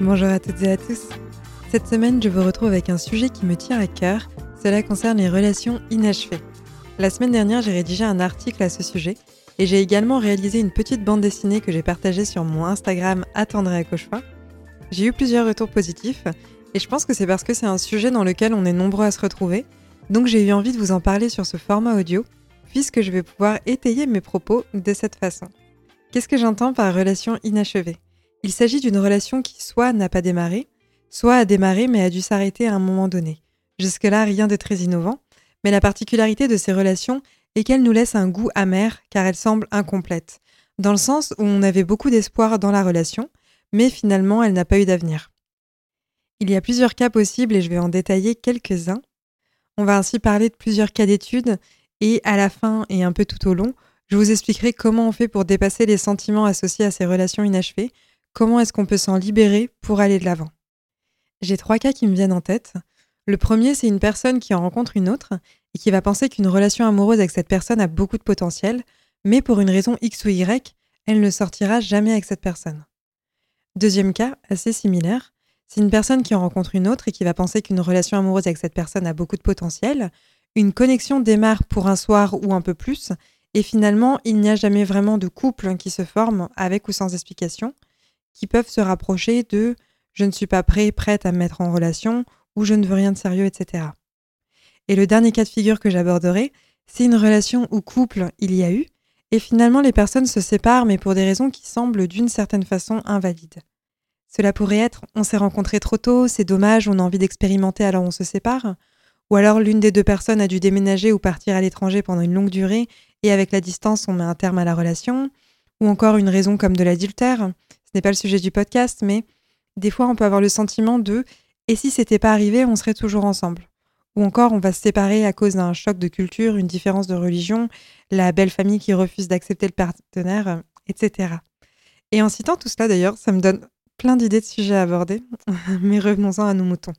Bonjour à toutes et à tous. Cette semaine, je vous retrouve avec un sujet qui me tient à cœur. Cela concerne les relations inachevées. La semaine dernière, j'ai rédigé un article à ce sujet et j'ai également réalisé une petite bande dessinée que j'ai partagée sur mon Instagram Attendré à. J'ai eu plusieurs retours positifs et je pense que c'est parce que c'est un sujet dans lequel on est nombreux à se retrouver. Donc j'ai eu envie de vous en parler sur ce format audio puisque je vais pouvoir étayer mes propos de cette façon. Qu'est-ce que j'entends par relation inachevée il s'agit d'une relation qui soit n'a pas démarré, soit a démarré mais a dû s'arrêter à un moment donné. Jusque-là, rien de très innovant, mais la particularité de ces relations est qu'elles nous laissent un goût amer car elles semblent incomplètes, dans le sens où on avait beaucoup d'espoir dans la relation, mais finalement elle n'a pas eu d'avenir. Il y a plusieurs cas possibles et je vais en détailler quelques-uns. On va ainsi parler de plusieurs cas d'études et à la fin et un peu tout au long, je vous expliquerai comment on fait pour dépasser les sentiments associés à ces relations inachevées Comment est-ce qu'on peut s'en libérer pour aller de l'avant? J'ai trois cas qui me viennent en tête. Le premier, c'est une personne qui en rencontre une autre et qui va penser qu'une relation amoureuse avec cette personne a beaucoup de potentiel, mais pour une raison X ou Y, elle ne sortira jamais avec cette personne. Deuxième cas, assez similaire, c'est une personne qui en rencontre une autre et qui va penser qu'une relation amoureuse avec cette personne a beaucoup de potentiel. Une connexion démarre pour un soir ou un peu plus, et finalement, il n'y a jamais vraiment de couple qui se forme avec ou sans explication qui peuvent se rapprocher de je ne suis pas prêt, prête à me mettre en relation ou je ne veux rien de sérieux, etc. Et le dernier cas de figure que j'aborderai, c'est une relation ou couple il y a eu, et finalement les personnes se séparent mais pour des raisons qui semblent d'une certaine façon invalides. Cela pourrait être on s'est rencontrés trop tôt, c'est dommage, on a envie d'expérimenter alors on se sépare, ou alors l'une des deux personnes a dû déménager ou partir à l'étranger pendant une longue durée et avec la distance on met un terme à la relation, ou encore une raison comme de l'adultère, ce n'est pas le sujet du podcast, mais des fois on peut avoir le sentiment de et si c'était pas arrivé, on serait toujours ensemble? Ou encore on va se séparer à cause d'un choc de culture, une différence de religion, la belle famille qui refuse d'accepter le partenaire, etc. Et en citant tout cela d'ailleurs, ça me donne plein d'idées de sujets à aborder, mais revenons-en à nos moutons.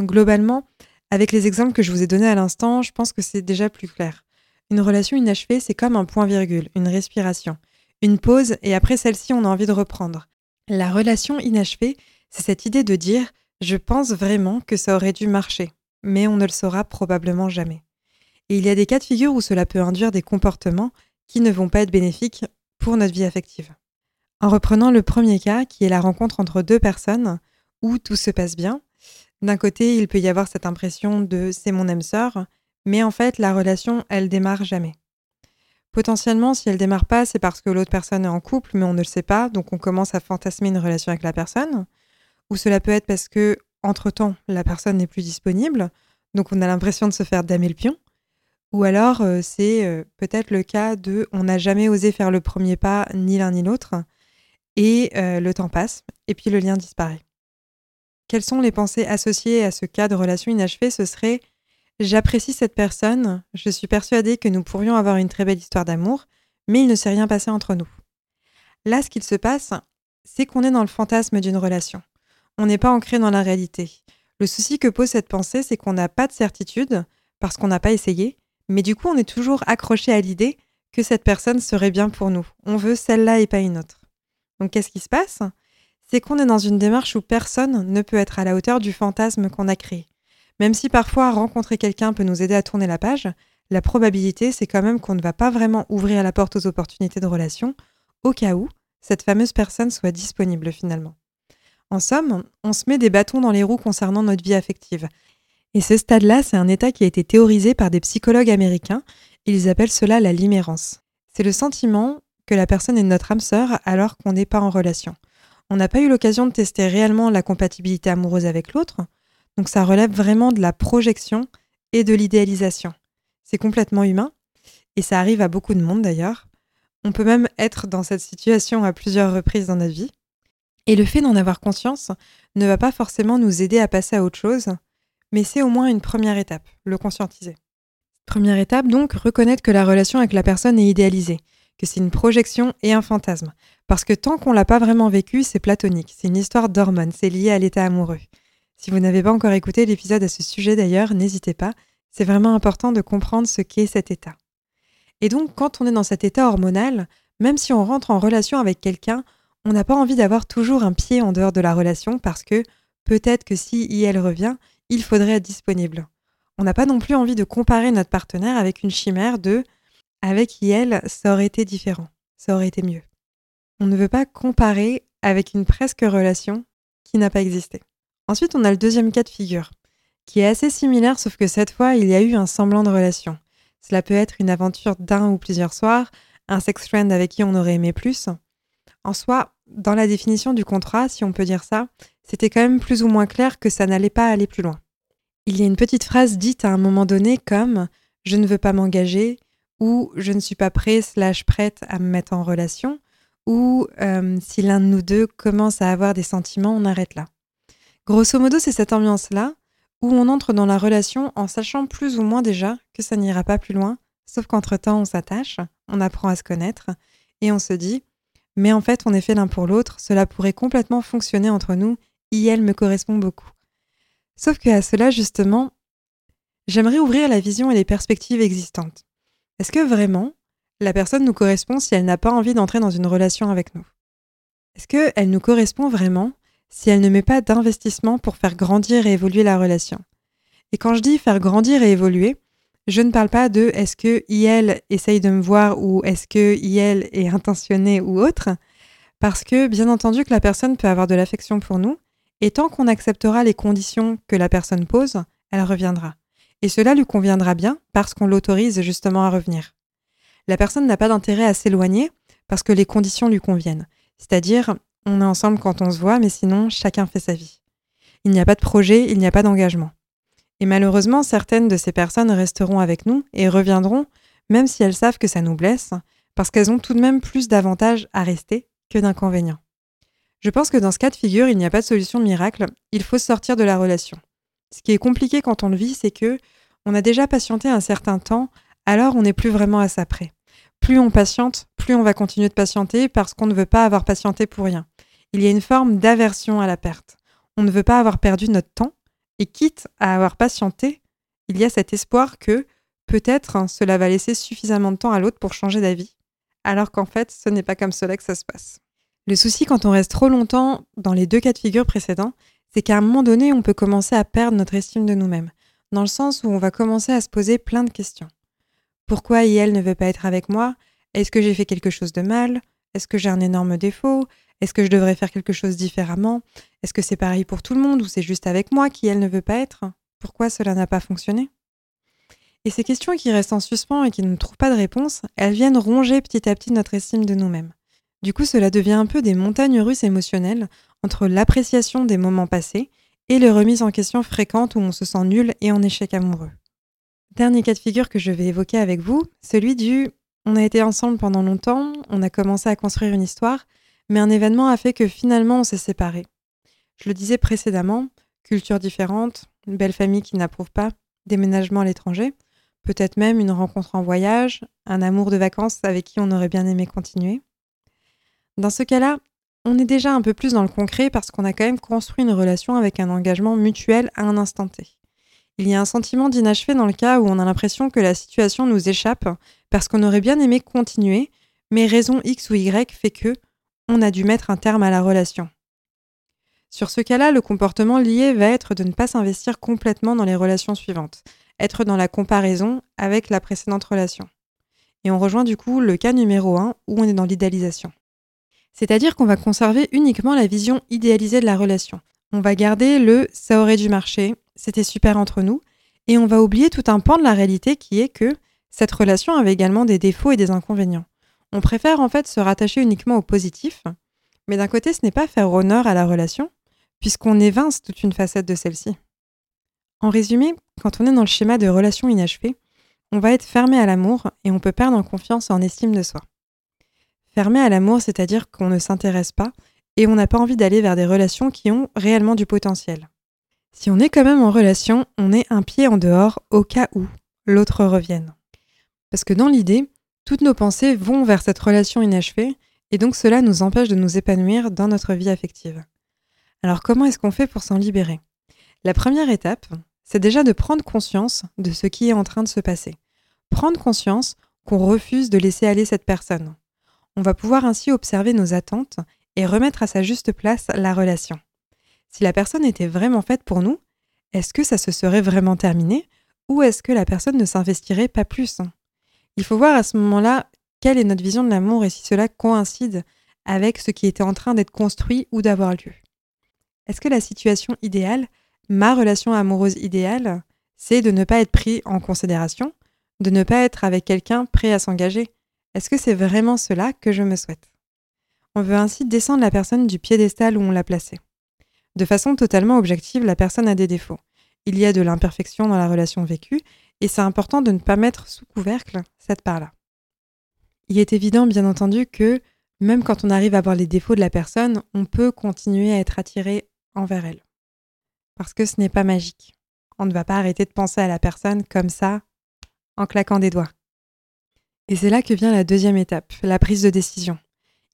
Globalement, avec les exemples que je vous ai donnés à l'instant, je pense que c'est déjà plus clair. Une relation inachevée, c'est comme un point-virgule, une respiration une pause et après celle-ci, on a envie de reprendre. La relation inachevée, c'est cette idée de dire je pense vraiment que ça aurait dû marcher, mais on ne le saura probablement jamais. Et il y a des cas de figure où cela peut induire des comportements qui ne vont pas être bénéfiques pour notre vie affective. En reprenant le premier cas, qui est la rencontre entre deux personnes, où tout se passe bien, d'un côté, il peut y avoir cette impression de c'est mon âme sœur, mais en fait, la relation, elle démarre jamais. Potentiellement, si elle démarre pas, c'est parce que l'autre personne est en couple, mais on ne le sait pas, donc on commence à fantasmer une relation avec la personne. Ou cela peut être parce que, entre-temps, la personne n'est plus disponible, donc on a l'impression de se faire damer le pion. Ou alors, euh, c'est euh, peut-être le cas de on n'a jamais osé faire le premier pas, ni l'un ni l'autre, et euh, le temps passe, et puis le lien disparaît. Quelles sont les pensées associées à ce cas de relation inachevée? Ce serait J'apprécie cette personne, je suis persuadée que nous pourrions avoir une très belle histoire d'amour, mais il ne s'est rien passé entre nous. Là, ce qu'il se passe, c'est qu'on est dans le fantasme d'une relation. On n'est pas ancré dans la réalité. Le souci que pose cette pensée, c'est qu'on n'a pas de certitude, parce qu'on n'a pas essayé, mais du coup, on est toujours accroché à l'idée que cette personne serait bien pour nous. On veut celle-là et pas une autre. Donc, qu'est-ce qui se passe? C'est qu'on est dans une démarche où personne ne peut être à la hauteur du fantasme qu'on a créé. Même si parfois rencontrer quelqu'un peut nous aider à tourner la page, la probabilité c'est quand même qu'on ne va pas vraiment ouvrir la porte aux opportunités de relation au cas où cette fameuse personne soit disponible finalement. En somme, on se met des bâtons dans les roues concernant notre vie affective. Et ce stade-là, c'est un état qui a été théorisé par des psychologues américains. Ils appellent cela la limérance. C'est le sentiment que la personne est notre âme sœur alors qu'on n'est pas en relation. On n'a pas eu l'occasion de tester réellement la compatibilité amoureuse avec l'autre, donc ça relève vraiment de la projection et de l'idéalisation. C'est complètement humain et ça arrive à beaucoup de monde d'ailleurs. On peut même être dans cette situation à plusieurs reprises dans notre vie. Et le fait d'en avoir conscience ne va pas forcément nous aider à passer à autre chose, mais c'est au moins une première étape, le conscientiser. Première étape donc, reconnaître que la relation avec la personne est idéalisée, que c'est une projection et un fantasme. Parce que tant qu'on l'a pas vraiment vécu, c'est platonique, c'est une histoire d'hormones, c'est lié à l'état amoureux. Si vous n'avez pas encore écouté l'épisode à ce sujet d'ailleurs, n'hésitez pas, c'est vraiment important de comprendre ce qu'est cet état. Et donc quand on est dans cet état hormonal, même si on rentre en relation avec quelqu'un, on n'a pas envie d'avoir toujours un pied en dehors de la relation parce que peut-être que si elle revient, il faudrait être disponible. On n'a pas non plus envie de comparer notre partenaire avec une chimère de avec IL, ça aurait été différent, ça aurait été mieux. On ne veut pas comparer avec une presque relation qui n'a pas existé. Ensuite, on a le deuxième cas de figure, qui est assez similaire, sauf que cette fois, il y a eu un semblant de relation. Cela peut être une aventure d'un ou plusieurs soirs, un sex friend avec qui on aurait aimé plus. En soi, dans la définition du contrat, si on peut dire ça, c'était quand même plus ou moins clair que ça n'allait pas aller plus loin. Il y a une petite phrase dite à un moment donné comme je ne veux pas m'engager ou je ne suis pas prêt slash prête à me mettre en relation ou euh, si l'un de nous deux commence à avoir des sentiments, on arrête là. Grosso modo, c'est cette ambiance-là où on entre dans la relation en sachant plus ou moins déjà que ça n'ira pas plus loin, sauf qu'entre-temps on s'attache, on apprend à se connaître et on se dit mais en fait on est fait l'un pour l'autre, cela pourrait complètement fonctionner entre nous, et elle me correspond beaucoup. Sauf qu'à cela, justement, j'aimerais ouvrir la vision et les perspectives existantes. Est-ce que vraiment, la personne nous correspond si elle n'a pas envie d'entrer dans une relation avec nous? Est-ce qu'elle nous correspond vraiment si elle ne met pas d'investissement pour faire grandir et évoluer la relation Et quand je dis faire grandir et évoluer, je ne parle pas de est-ce que IL essaye de me voir ou est-ce que IL est intentionné ou autre, parce que bien entendu que la personne peut avoir de l'affection pour nous, et tant qu'on acceptera les conditions que la personne pose, elle reviendra. Et cela lui conviendra bien parce qu'on l'autorise justement à revenir. La personne n'a pas d'intérêt à s'éloigner parce que les conditions lui conviennent. C'est-à-dire, on est ensemble quand on se voit, mais sinon, chacun fait sa vie. Il n'y a pas de projet, il n'y a pas d'engagement. Et malheureusement, certaines de ces personnes resteront avec nous et reviendront, même si elles savent que ça nous blesse, parce qu'elles ont tout de même plus d'avantages à rester que d'inconvénients. Je pense que dans ce cas de figure, il n'y a pas de solution miracle, il faut sortir de la relation. Ce qui est compliqué quand on le vit, c'est que on a déjà patienté un certain temps, alors on n'est plus vraiment à ça près. Plus on patiente, plus on va continuer de patienter parce qu'on ne veut pas avoir patienté pour rien. Il y a une forme d'aversion à la perte. On ne veut pas avoir perdu notre temps, et quitte à avoir patienté, il y a cet espoir que peut-être hein, cela va laisser suffisamment de temps à l'autre pour changer d'avis, alors qu'en fait ce n'est pas comme cela que ça se passe. Le souci quand on reste trop longtemps dans les deux cas de figure précédents, c'est qu'à un moment donné, on peut commencer à perdre notre estime de nous-mêmes, dans le sens où on va commencer à se poser plein de questions. Pourquoi elle ne veut pas être avec moi? Est-ce que j'ai fait quelque chose de mal? Est-ce que j'ai un énorme défaut? Est-ce que je devrais faire quelque chose différemment? Est-ce que c'est pareil pour tout le monde ou c'est juste avec moi qui elle ne veut pas être? Pourquoi cela n'a pas fonctionné? Et ces questions qui restent en suspens et qui ne trouvent pas de réponse, elles viennent ronger petit à petit notre estime de nous-mêmes. Du coup, cela devient un peu des montagnes russes émotionnelles entre l'appréciation des moments passés et les remises en question fréquentes où on se sent nul et en échec amoureux. Dernier cas de figure que je vais évoquer avec vous, celui du on a été ensemble pendant longtemps, on a commencé à construire une histoire, mais un événement a fait que finalement on s'est séparés. Je le disais précédemment, culture différente, une belle famille qui n'approuve pas, déménagement à l'étranger, peut-être même une rencontre en voyage, un amour de vacances avec qui on aurait bien aimé continuer. Dans ce cas-là, on est déjà un peu plus dans le concret parce qu'on a quand même construit une relation avec un engagement mutuel à un instant T. Il y a un sentiment d'inachevé dans le cas où on a l'impression que la situation nous échappe parce qu'on aurait bien aimé continuer, mais raison X ou Y fait que on a dû mettre un terme à la relation. Sur ce cas-là, le comportement lié va être de ne pas s'investir complètement dans les relations suivantes, être dans la comparaison avec la précédente relation. Et on rejoint du coup le cas numéro 1 où on est dans l'idéalisation. C'est-à-dire qu'on va conserver uniquement la vision idéalisée de la relation. On va garder le ça aurait dû marcher, c'était super entre nous, et on va oublier tout un pan de la réalité qui est que cette relation avait également des défauts et des inconvénients. On préfère en fait se rattacher uniquement au positif, mais d'un côté ce n'est pas faire honneur à la relation, puisqu'on évince toute une facette de celle-ci. En résumé, quand on est dans le schéma de relation inachevée, on va être fermé à l'amour et on peut perdre en confiance et en estime de soi. Fermé à l'amour, c'est-à-dire qu'on ne s'intéresse pas et on n'a pas envie d'aller vers des relations qui ont réellement du potentiel. Si on est quand même en relation, on est un pied en dehors au cas où l'autre revienne. Parce que dans l'idée, toutes nos pensées vont vers cette relation inachevée, et donc cela nous empêche de nous épanouir dans notre vie affective. Alors comment est-ce qu'on fait pour s'en libérer? La première étape, c'est déjà de prendre conscience de ce qui est en train de se passer. Prendre conscience qu'on refuse de laisser aller cette personne. On va pouvoir ainsi observer nos attentes et remettre à sa juste place la relation. Si la personne était vraiment faite pour nous, est-ce que ça se serait vraiment terminé ou est-ce que la personne ne s'investirait pas plus Il faut voir à ce moment-là quelle est notre vision de l'amour et si cela coïncide avec ce qui était en train d'être construit ou d'avoir lieu. Est-ce que la situation idéale, ma relation amoureuse idéale, c'est de ne pas être pris en considération, de ne pas être avec quelqu'un prêt à s'engager? Est-ce que c'est vraiment cela que je me souhaite? On veut ainsi descendre la personne du piédestal où on l'a placée. De façon totalement objective, la personne a des défauts. Il y a de l'imperfection dans la relation vécue, et c'est important de ne pas mettre sous couvercle cette part-là. Il est évident, bien entendu, que même quand on arrive à voir les défauts de la personne, on peut continuer à être attiré envers elle. Parce que ce n'est pas magique. On ne va pas arrêter de penser à la personne comme ça, en claquant des doigts. Et c'est là que vient la deuxième étape, la prise de décision.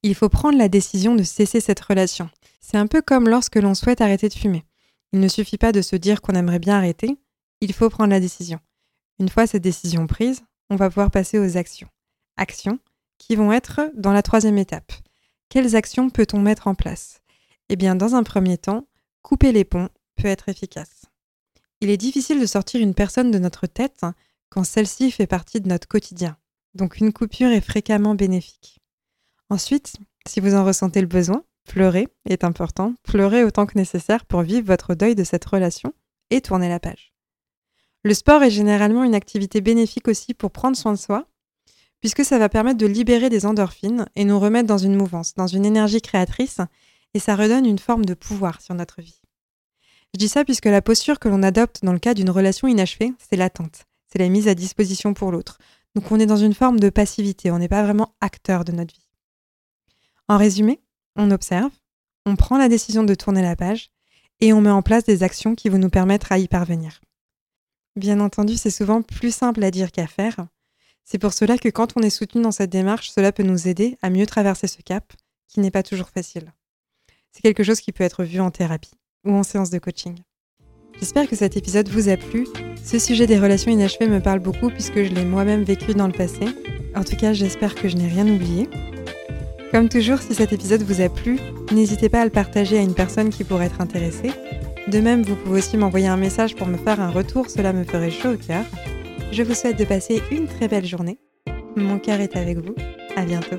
Il faut prendre la décision de cesser cette relation. C'est un peu comme lorsque l'on souhaite arrêter de fumer. Il ne suffit pas de se dire qu'on aimerait bien arrêter, il faut prendre la décision. Une fois cette décision prise, on va pouvoir passer aux actions. Actions qui vont être dans la troisième étape. Quelles actions peut-on mettre en place? Eh bien, dans un premier temps, couper les ponts peut être efficace. Il est difficile de sortir une personne de notre tête quand celle-ci fait partie de notre quotidien. Donc une coupure est fréquemment bénéfique. Ensuite, si vous en ressentez le besoin, pleurer est important. Pleurer autant que nécessaire pour vivre votre deuil de cette relation et tourner la page. Le sport est généralement une activité bénéfique aussi pour prendre soin de soi, puisque ça va permettre de libérer des endorphines et nous remettre dans une mouvance, dans une énergie créatrice, et ça redonne une forme de pouvoir sur notre vie. Je dis ça puisque la posture que l'on adopte dans le cas d'une relation inachevée, c'est l'attente, c'est la mise à disposition pour l'autre. Donc on est dans une forme de passivité, on n'est pas vraiment acteur de notre vie. En résumé, on observe, on prend la décision de tourner la page et on met en place des actions qui vont nous permettre à y parvenir. Bien entendu, c'est souvent plus simple à dire qu'à faire. C'est pour cela que quand on est soutenu dans cette démarche, cela peut nous aider à mieux traverser ce cap, qui n'est pas toujours facile. C'est quelque chose qui peut être vu en thérapie ou en séance de coaching. J'espère que cet épisode vous a plu. Ce sujet des relations inachevées me parle beaucoup puisque je l'ai moi-même vécu dans le passé. En tout cas, j'espère que je n'ai rien oublié. Comme toujours, si cet épisode vous a plu, n'hésitez pas à le partager à une personne qui pourrait être intéressée. De même, vous pouvez aussi m'envoyer un message pour me faire un retour, cela me ferait chaud au cœur. Je vous souhaite de passer une très belle journée. Mon cœur est avec vous. À bientôt.